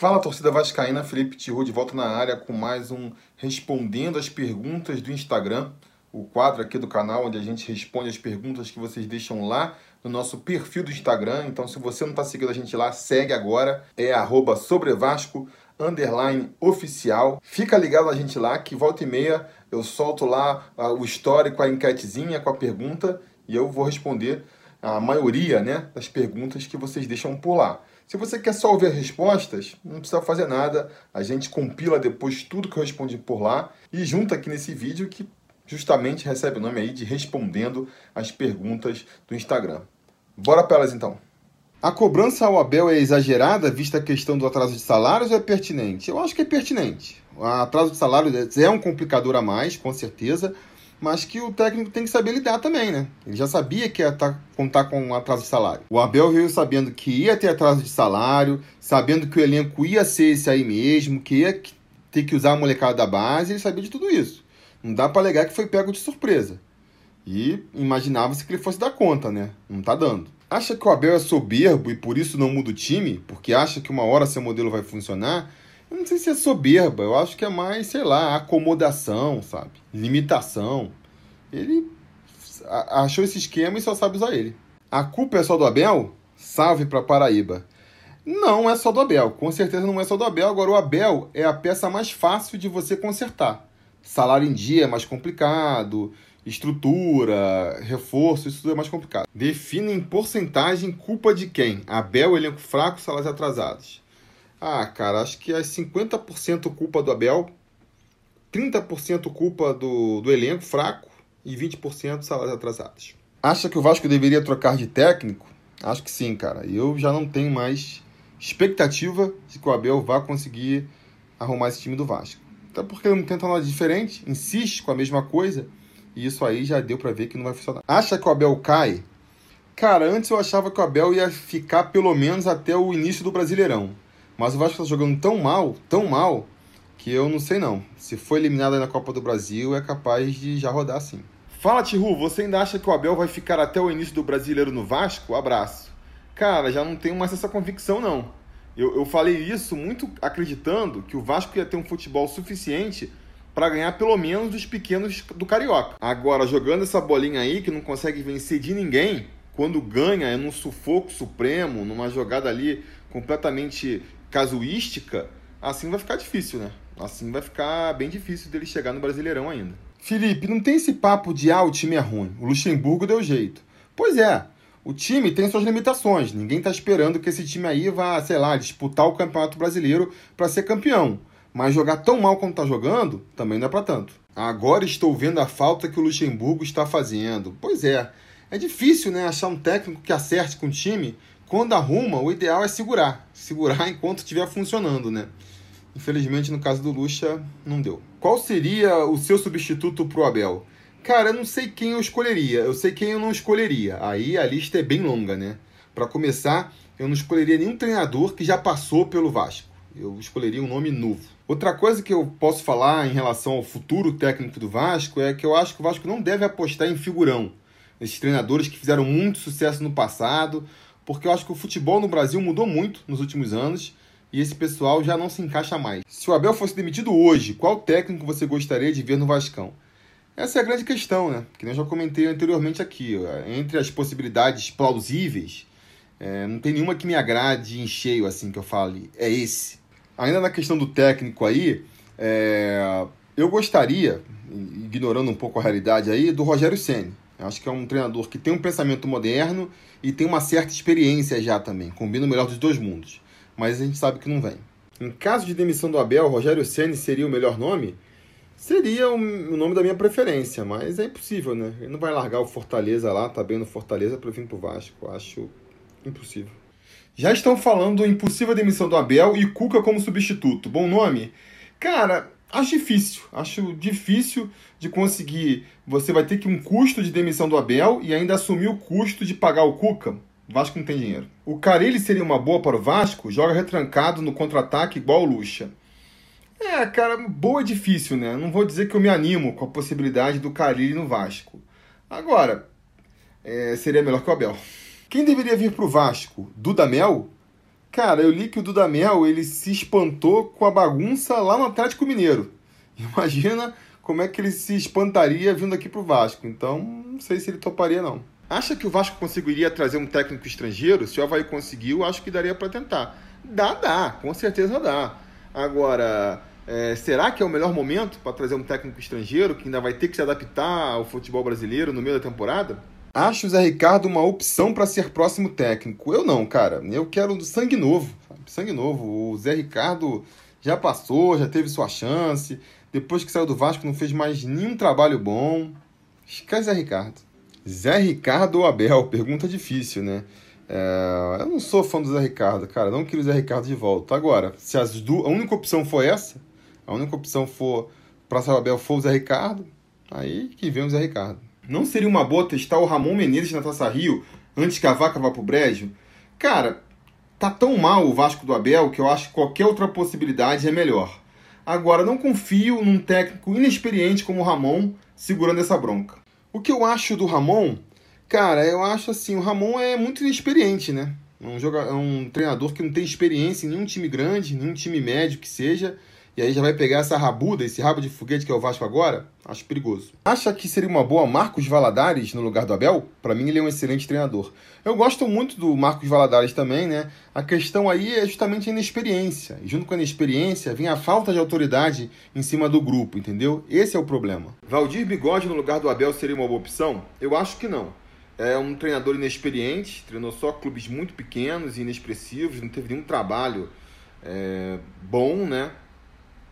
Fala torcida vascaína, Felipe Tiru de volta na área com mais um Respondendo as Perguntas do Instagram, o quadro aqui do canal onde a gente responde as perguntas que vocês deixam lá no nosso perfil do Instagram. Então se você não está seguindo a gente lá, segue agora, é sobrevasco, underline oficial. Fica ligado a gente lá que volta e meia eu solto lá o histórico, a enquetezinha com a pergunta e eu vou responder a maioria né, das perguntas que vocês deixam por lá. Se você quer só ouvir as respostas, não precisa fazer nada. A gente compila depois tudo que eu respondi por lá e junta aqui nesse vídeo que justamente recebe o nome aí de Respondendo as Perguntas do Instagram. Bora para elas então. A cobrança ao Abel é exagerada, vista a questão do atraso de salários, ou é pertinente? Eu acho que é pertinente. O atraso de salários é um complicador a mais, com certeza, mas que o técnico tem que saber lidar também, né? Ele já sabia que ia tá, contar com um atraso de salário. O Abel veio sabendo que ia ter atraso de salário, sabendo que o elenco ia ser esse aí mesmo, que ia ter que usar a molecada da base, ele sabia de tudo isso. Não dá para alegar que foi pego de surpresa. E imaginava-se que ele fosse dar conta, né? Não tá dando. Acha que o Abel é soberbo e por isso não muda o time? Porque acha que uma hora seu modelo vai funcionar? Eu não sei se é soberba, eu acho que é mais, sei lá, acomodação, sabe? Limitação. Ele achou esse esquema e só sabe usar ele. A culpa é só do Abel? Salve para Paraíba. Não é só do Abel, com certeza não é só do Abel. Agora, o Abel é a peça mais fácil de você consertar. Salário em dia é mais complicado, estrutura, reforço, isso tudo é mais complicado. Defina em porcentagem culpa de quem? Abel, elenco fraco, salários atrasados. Ah, cara, acho que é 50% culpa do Abel, 30% culpa do, do elenco fraco e 20% salários atrasados. Acha que o Vasco deveria trocar de técnico? Acho que sim, cara. Eu já não tenho mais expectativa de que o Abel vá conseguir arrumar esse time do Vasco. Até porque ele não tenta nada diferente, insiste com a mesma coisa, e isso aí já deu para ver que não vai funcionar. Acha que o Abel cai? Cara, antes eu achava que o Abel ia ficar pelo menos até o início do Brasileirão. Mas o Vasco está jogando tão mal, tão mal, que eu não sei não. Se for eliminado na Copa do Brasil, é capaz de já rodar sim. Fala, Tihu, você ainda acha que o Abel vai ficar até o início do Brasileiro no Vasco? Abraço. Cara, já não tenho mais essa convicção não. Eu, eu falei isso muito acreditando que o Vasco ia ter um futebol suficiente para ganhar pelo menos dos pequenos do Carioca. Agora, jogando essa bolinha aí que não consegue vencer de ninguém, quando ganha é num sufoco supremo, numa jogada ali completamente casuística, assim vai ficar difícil, né? Assim vai ficar bem difícil dele chegar no Brasileirão ainda. Felipe, não tem esse papo de ah, o time é ruim. O Luxemburgo deu jeito. Pois é, o time tem suas limitações. Ninguém está esperando que esse time aí vá, sei lá, disputar o Campeonato Brasileiro para ser campeão. Mas jogar tão mal como está jogando também não é para tanto. Agora estou vendo a falta que o Luxemburgo está fazendo. Pois é, é difícil né, achar um técnico que acerte com o time quando arruma, o ideal é segurar. Segurar enquanto estiver funcionando, né? Infelizmente, no caso do Lucha, não deu. Qual seria o seu substituto pro Abel? Cara, eu não sei quem eu escolheria. Eu sei quem eu não escolheria. Aí a lista é bem longa, né? Para começar, eu não escolheria nenhum treinador que já passou pelo Vasco. Eu escolheria um nome novo. Outra coisa que eu posso falar em relação ao futuro técnico do Vasco é que eu acho que o Vasco não deve apostar em figurão. Esses treinadores que fizeram muito sucesso no passado porque eu acho que o futebol no Brasil mudou muito nos últimos anos e esse pessoal já não se encaixa mais. Se o Abel fosse demitido hoje, qual técnico você gostaria de ver no Vascão? Essa é a grande questão, né? Que eu já comentei anteriormente aqui. Entre as possibilidades plausíveis, é, não tem nenhuma que me agrade em cheio, assim, que eu fale, é esse. Ainda na questão do técnico aí, é, eu gostaria, ignorando um pouco a realidade aí, do Rogério Senni. Acho que é um treinador que tem um pensamento moderno e tem uma certa experiência já também. Combina o melhor dos dois mundos. Mas a gente sabe que não vem. Em caso de demissão do Abel, Rogério Ceni seria o melhor nome? Seria o nome da minha preferência, mas é impossível, né? Ele não vai largar o Fortaleza lá, tá bem no Fortaleza para vir pro Vasco. Acho impossível. Já estão falando impossível demissão do Abel e Cuca como substituto. Bom nome? Cara, Acho difícil, acho difícil de conseguir. Você vai ter que um custo de demissão do Abel e ainda assumir o custo de pagar o Cuca. Vasco não tem dinheiro. O Carilli seria uma boa para o Vasco? Joga retrancado no contra-ataque igual o Lucha. É, cara, boa é difícil, né? Não vou dizer que eu me animo com a possibilidade do Carilli no Vasco. Agora, é, seria melhor que o Abel. Quem deveria vir para o Vasco? Dudamel? Cara, eu li que o Dudamel ele se espantou com a bagunça lá no Atlético Mineiro. Imagina como é que ele se espantaria vindo aqui pro Vasco. Então, não sei se ele toparia não. Acha que o Vasco conseguiria trazer um técnico estrangeiro? Se o Havaí conseguiu, acho que daria para tentar. Dá, dá, com certeza dá. Agora, é, será que é o melhor momento para trazer um técnico estrangeiro que ainda vai ter que se adaptar ao futebol brasileiro no meio da temporada? Acho o Zé Ricardo uma opção para ser próximo técnico. Eu não, cara. Eu quero sangue novo. Sabe? Sangue novo. O Zé Ricardo já passou, já teve sua chance. Depois que saiu do Vasco, não fez mais nenhum trabalho bom. Esquece Zé Ricardo. Zé Ricardo ou Abel? Pergunta difícil, né? É... eu não sou fã do Zé Ricardo, cara. Não queria o Zé Ricardo de volta. Agora, se as du... a única opção for essa, a única opção for para o Abel for o Zé Ricardo, aí que vem o Zé Ricardo. Não seria uma boa testar o Ramon Menezes na Taça Rio antes que a vaca vá pro brejo? Cara, tá tão mal o Vasco do Abel que eu acho que qualquer outra possibilidade é melhor. Agora, não confio num técnico inexperiente como o Ramon segurando essa bronca. O que eu acho do Ramon? Cara, eu acho assim, o Ramon é muito inexperiente, né? É um, jogador, é um treinador que não tem experiência em nenhum time grande, nenhum time médio que seja e aí já vai pegar essa rabuda, esse rabo de foguete que é o Vasco agora, acho perigoso. Acha que seria uma boa Marcos Valadares no lugar do Abel? Para mim ele é um excelente treinador. Eu gosto muito do Marcos Valadares também, né? A questão aí é justamente a inexperiência. E junto com a inexperiência vem a falta de autoridade em cima do grupo, entendeu? Esse é o problema. Valdir Bigode no lugar do Abel seria uma boa opção? Eu acho que não. É um treinador inexperiente, treinou só clubes muito pequenos e inexpressivos, não teve nenhum trabalho é, bom, né?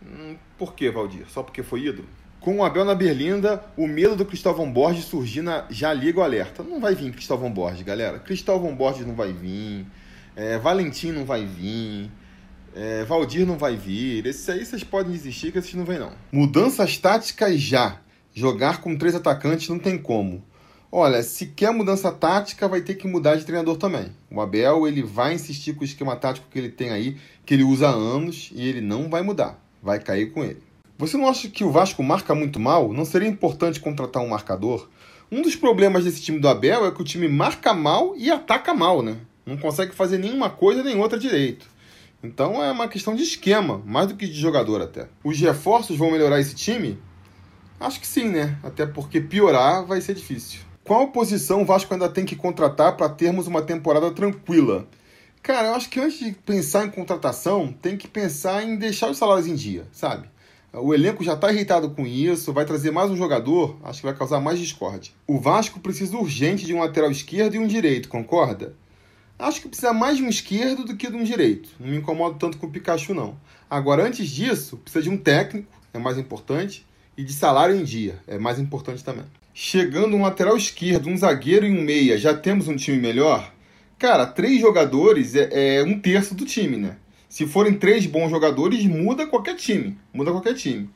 Hum, por que, Valdir? Só porque foi ídolo? Com o Abel na Berlinda, o medo do Cristóvão Borges surgir na... já liga o alerta. Não vai vir Cristóvão Borges, galera. Cristóvão Borges não vai vir. É, Valentim não vai vir. É, Valdir não vai vir. Esses aí vocês podem desistir que esses não vêm não. Mudanças táticas já. Jogar com três atacantes não tem como. Olha, se quer mudança tática, vai ter que mudar de treinador também. O Abel ele vai insistir com o esquema tático que ele tem aí, que ele usa há anos, e ele não vai mudar vai cair com ele. Você não acha que o Vasco marca muito mal? Não seria importante contratar um marcador? Um dos problemas desse time do Abel é que o time marca mal e ataca mal, né? Não consegue fazer nenhuma coisa nem outra direito. Então é uma questão de esquema, mais do que de jogador até. Os reforços vão melhorar esse time? Acho que sim, né? Até porque piorar vai ser difícil. Qual posição o Vasco ainda tem que contratar para termos uma temporada tranquila? Cara, eu acho que antes de pensar em contratação, tem que pensar em deixar os salários em dia, sabe? O elenco já está irritado com isso, vai trazer mais um jogador, acho que vai causar mais discórdia. O Vasco precisa urgente de um lateral esquerdo e um direito, concorda? Acho que precisa mais de um esquerdo do que de um direito. Não me incomodo tanto com o Pikachu, não. Agora, antes disso, precisa de um técnico, é mais importante, e de salário em dia, é mais importante também. Chegando um lateral esquerdo, um zagueiro e um meia, já temos um time melhor? Cara, três jogadores é, é, um terço do time, né? Se forem três bons jogadores, muda qualquer time. Muda qualquer time.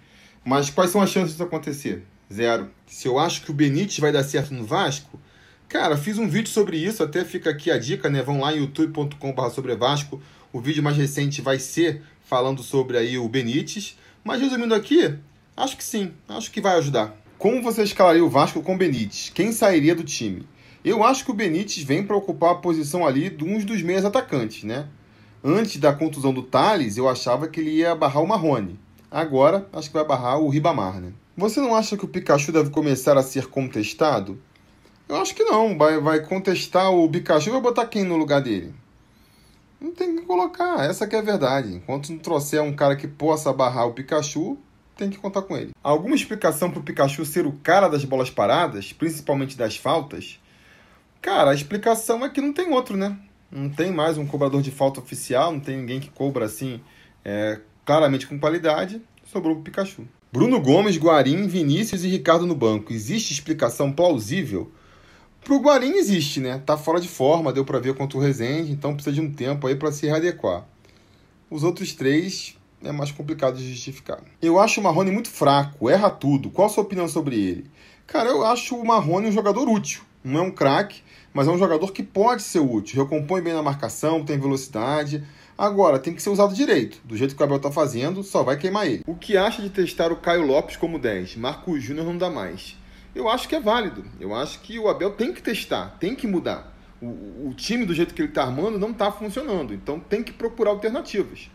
Mas quais são as chances disso acontecer? Zero. Se eu acho que o Benítez vai dar certo no Vasco, cara, fiz um vídeo sobre isso, até fica aqui a dica, né? Vão lá em youtube.com.br sobre Vasco. O vídeo mais recente vai ser falando sobre aí o Benítez. Mas resumindo aqui, acho que sim, acho que vai ajudar. Como você escalaria o Vasco com o Benítez? Quem sairia do time? Eu acho que o Benítez vem para ocupar a posição ali de uns dos meias atacantes, né? Antes da contusão do Thales, eu achava que ele ia barrar o Marrone. Agora, acho que vai barrar o Ribamar, né? Você não acha que o Pikachu deve começar a ser contestado? Eu acho que não. Vai, vai contestar o Pikachu e vai botar quem no lugar dele? Não tem que colocar, essa que é a verdade. Enquanto não trouxer um cara que possa barrar o Pikachu, tem que contar com ele. Alguma explicação para o Pikachu ser o cara das bolas paradas, principalmente das faltas? Cara, a explicação é que não tem outro, né? Não tem mais um cobrador de falta oficial, não tem ninguém que cobra assim é, claramente com qualidade. Sobrou o Pikachu. Bruno Gomes, Guarim, Vinícius e Ricardo no banco. Existe explicação plausível? Pro Guarim existe, né? Tá fora de forma, deu para ver contra o Rezende, então precisa de um tempo aí para se readequar. Os outros três é mais complicado de justificar. Eu acho o Marrone muito fraco, erra tudo. Qual a sua opinião sobre ele? Cara, eu acho o Marrone um jogador útil. Não é um craque, mas é um jogador que pode ser útil, recompõe bem na marcação, tem velocidade. Agora, tem que ser usado direito. Do jeito que o Abel está fazendo, só vai queimar ele. O que acha de testar o Caio Lopes como 10? Marco Júnior não dá mais. Eu acho que é válido. Eu acho que o Abel tem que testar, tem que mudar. o, o time do jeito que ele está armando não está funcionando. Então tem que procurar alternativas.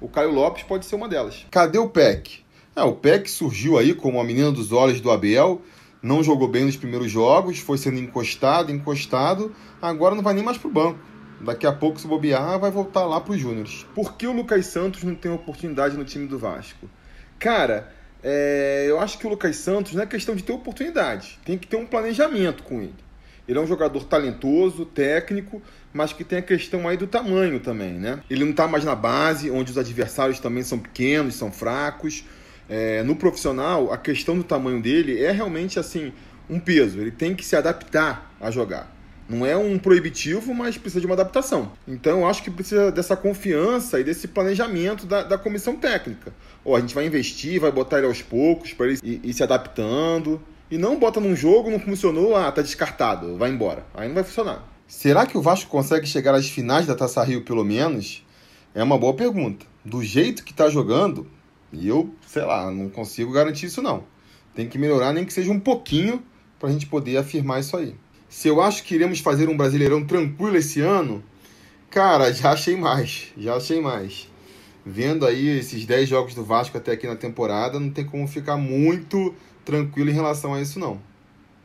O Caio Lopes pode ser uma delas. Cadê o PEC? Ah, o PEC surgiu aí como a menina dos olhos do Abel, não jogou bem nos primeiros jogos, foi sendo encostado, encostado, agora não vai nem mais pro banco. Daqui a pouco, se bobear, vai voltar lá para os Júniores. Por que o Lucas Santos não tem oportunidade no time do Vasco? Cara, é, eu acho que o Lucas Santos não é questão de ter oportunidade, tem que ter um planejamento com ele. Ele é um jogador talentoso, técnico, mas que tem a questão aí do tamanho também, né? Ele não está mais na base, onde os adversários também são pequenos, são fracos. É, no profissional, a questão do tamanho dele é realmente assim um peso. Ele tem que se adaptar a jogar. Não é um proibitivo, mas precisa de uma adaptação. Então eu acho que precisa dessa confiança e desse planejamento da, da comissão técnica. Ou a gente vai investir, vai botar ele aos poucos para ele ir, ir, se adaptando. E não bota num jogo, não funcionou, ah, tá descartado, vai embora. Aí não vai funcionar. Será que o Vasco consegue chegar às finais da Taça Rio pelo menos? É uma boa pergunta. Do jeito que tá jogando, eu, sei lá, não consigo garantir isso não. Tem que melhorar nem que seja um pouquinho para a gente poder afirmar isso aí. Se eu acho que iremos fazer um Brasileirão tranquilo esse ano, cara, já achei mais, já achei mais. Vendo aí esses 10 jogos do Vasco até aqui na temporada, não tem como ficar muito tranquilo em relação a isso não.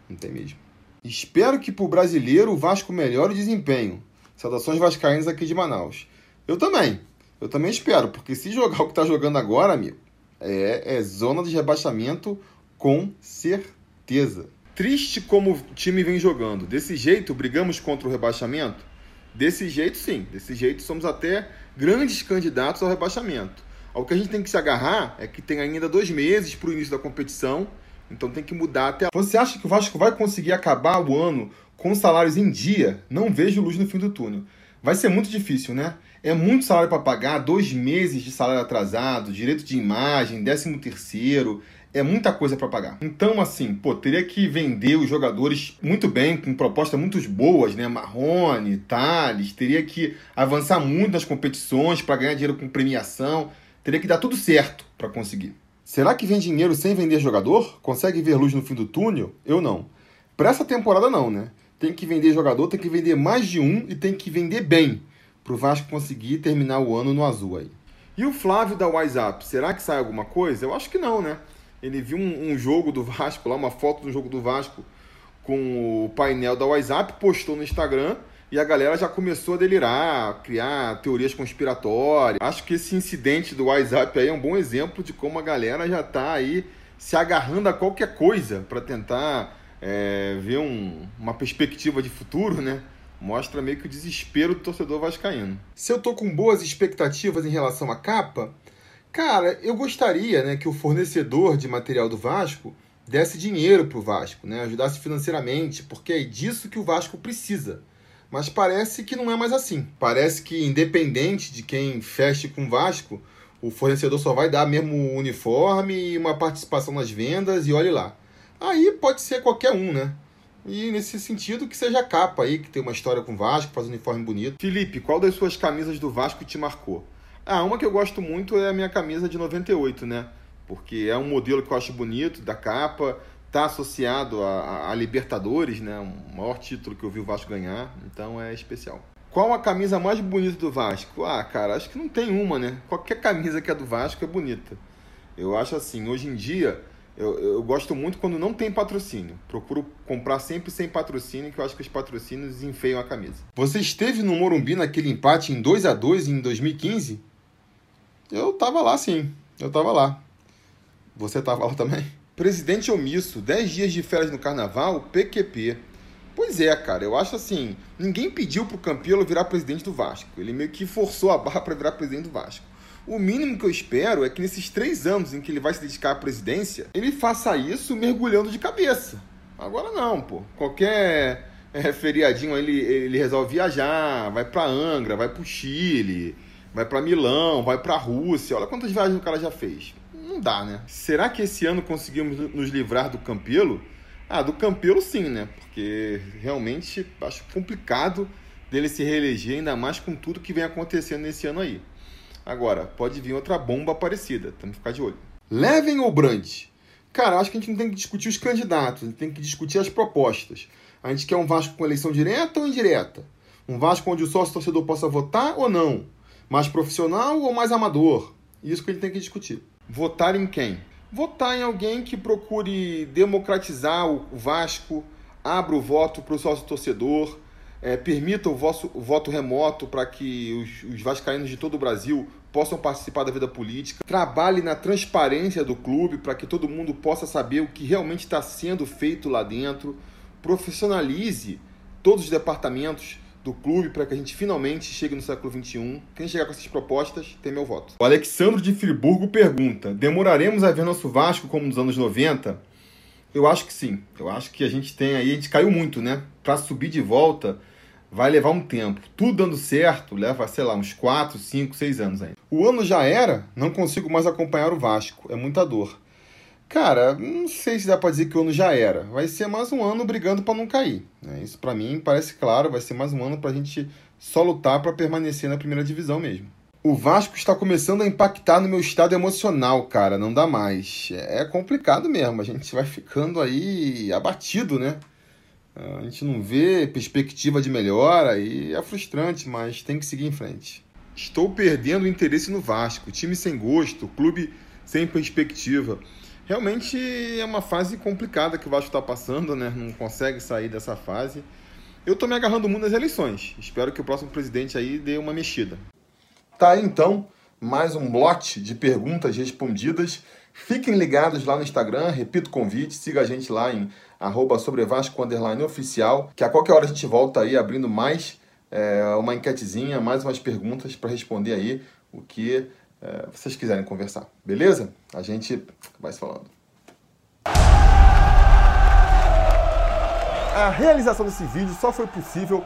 Não tem mesmo. Espero que para o brasileiro o Vasco melhore o desempenho. Saudações vascaínas aqui de Manaus. Eu também. Eu também espero, porque se jogar o que está jogando agora, amigo, é, é zona de rebaixamento com certeza. Triste como o time vem jogando. Desse jeito, brigamos contra o rebaixamento? Desse jeito, sim. Desse jeito, somos até grandes candidatos ao rebaixamento. O que a gente tem que se agarrar é que tem ainda dois meses para o início da competição, então tem que mudar até. Você acha que o Vasco vai conseguir acabar o ano com salários em dia? Não vejo luz no fim do túnel. Vai ser muito difícil, né? É muito salário para pagar, dois meses de salário atrasado, direito de imagem, décimo terceiro, é muita coisa para pagar. Então, assim, pô, teria que vender os jogadores muito bem, com propostas muito boas, né? Marrone, Thales, teria que avançar muito nas competições para ganhar dinheiro com premiação, teria que dar tudo certo para conseguir. Será que vem dinheiro sem vender jogador? Consegue ver luz no fim do túnel? Eu não. Para essa temporada, não, né? Tem que vender jogador, tem que vender mais de um e tem que vender bem para o Vasco conseguir terminar o ano no azul aí. E o Flávio da WhatsApp, será que sai alguma coisa? Eu acho que não, né? ele viu um, um, jogo do Vasco lá, uma foto do jogo do Vasco com o painel da WhatsApp, postou no Instagram e a galera já começou a delirar, a criar teorias conspiratórias. Acho que esse incidente do WhatsApp aí é um bom exemplo de como a galera já está aí se agarrando a qualquer coisa para tentar é, ver um, uma perspectiva de futuro, né? Mostra meio que o desespero do torcedor vascaíno. Se eu tô com boas expectativas em relação à capa, Cara, eu gostaria né, que o fornecedor de material do Vasco desse dinheiro para o Vasco, né, ajudasse financeiramente, porque é disso que o Vasco precisa. Mas parece que não é mais assim. Parece que, independente de quem feche com o Vasco, o fornecedor só vai dar mesmo o uniforme e uma participação nas vendas e olhe lá. Aí pode ser qualquer um, né? E nesse sentido, que seja a capa aí, que tem uma história com o Vasco, faz um uniforme bonito. Felipe, qual das suas camisas do Vasco te marcou? Ah, uma que eu gosto muito é a minha camisa de 98, né? Porque é um modelo que eu acho bonito, da capa, tá associado a, a, Libertadores, né? O maior título que eu vi o Vasco ganhar, então é especial. Qual a camisa mais bonita do Vasco? Ah, cara, acho que não tem uma, né? Qualquer camisa que é do Vasco é bonita. Eu acho assim, hoje em dia, eu, eu gosto muito quando não tem patrocínio. Procuro comprar sempre sem patrocínio, que eu acho que os patrocínios enfeiam a camisa. Você esteve no Morumbi naquele empate em 2 a 2 em 2015? Eu tava lá sim, eu tava lá. Você tava lá também? Presidente omisso, 10 dias de férias no carnaval, PQP. Pois é, cara, eu acho assim, ninguém pediu pro Campelo virar presidente do Vasco. Ele meio que forçou a barra para virar presidente do Vasco. O mínimo que eu espero é que nesses três anos em que ele vai se dedicar à presidência, ele faça isso mergulhando de cabeça. Agora não, pô. Qualquer é, feriadinho ele, ele resolve viajar, vai para Angra, vai pro Chile, vai para Milão, vai para Rússia. Olha quantas viagens o cara já fez. Não dá, né? Será que esse ano conseguimos nos livrar do Campelo? Ah, do Campelo sim, né? Porque realmente acho complicado dele se reeleger, ainda mais com tudo que vem acontecendo nesse ano aí. Agora, pode vir outra bomba parecida, temos que ficar de olho. Levem ou Brand? Cara, acho que a gente não tem que discutir os candidatos, a gente tem que discutir as propostas. A gente quer um Vasco com eleição direta ou indireta? Um Vasco onde o sócio torcedor possa votar ou não? Mais profissional ou mais amador? Isso que a gente tem que discutir. Votar em quem? Votar em alguém que procure democratizar o Vasco, abra o voto para o sócio torcedor, é, permita o, vosso, o voto remoto para que os, os vascaínos de todo o Brasil possam participar da vida política, trabalhe na transparência do clube para que todo mundo possa saber o que realmente está sendo feito lá dentro, profissionalize todos os departamentos do clube para que a gente finalmente chegue no século XXI. Quem chegar com essas propostas tem meu voto. O Alexandre de Friburgo pergunta: demoraremos a ver nosso Vasco como nos anos 90? Eu acho que sim. Eu acho que a gente tem aí, a gente caiu muito, né? Para subir de volta vai levar um tempo. Tudo dando certo, leva, sei lá, uns 4, 5, 6 anos ainda. O ano já era, não consigo mais acompanhar o Vasco. É muita dor. Cara, não sei se dá para dizer que o ano já era. Vai ser mais um ano brigando para não cair. Né? Isso para mim parece claro. Vai ser mais um ano para a gente só lutar para permanecer na primeira divisão mesmo. O Vasco está começando a impactar no meu estado emocional, cara. Não dá mais. É complicado mesmo. A gente vai ficando aí abatido, né? A gente não vê perspectiva de melhora e é frustrante, mas tem que seguir em frente. Estou perdendo o interesse no Vasco, time sem gosto, clube sem perspectiva. Realmente é uma fase complicada que o Vasco está passando, né? Não consegue sair dessa fase. Eu estou me agarrando muito nas eleições. Espero que o próximo presidente aí dê uma mexida. Tá aí então mais um lote de perguntas respondidas. Fiquem ligados lá no Instagram, repito o convite, siga a gente lá em arroba oficial, que a qualquer hora a gente volta aí abrindo mais é, uma enquetezinha, mais umas perguntas para responder aí o que é, vocês quiserem conversar. Beleza? A gente vai se falando. A realização desse vídeo só foi possível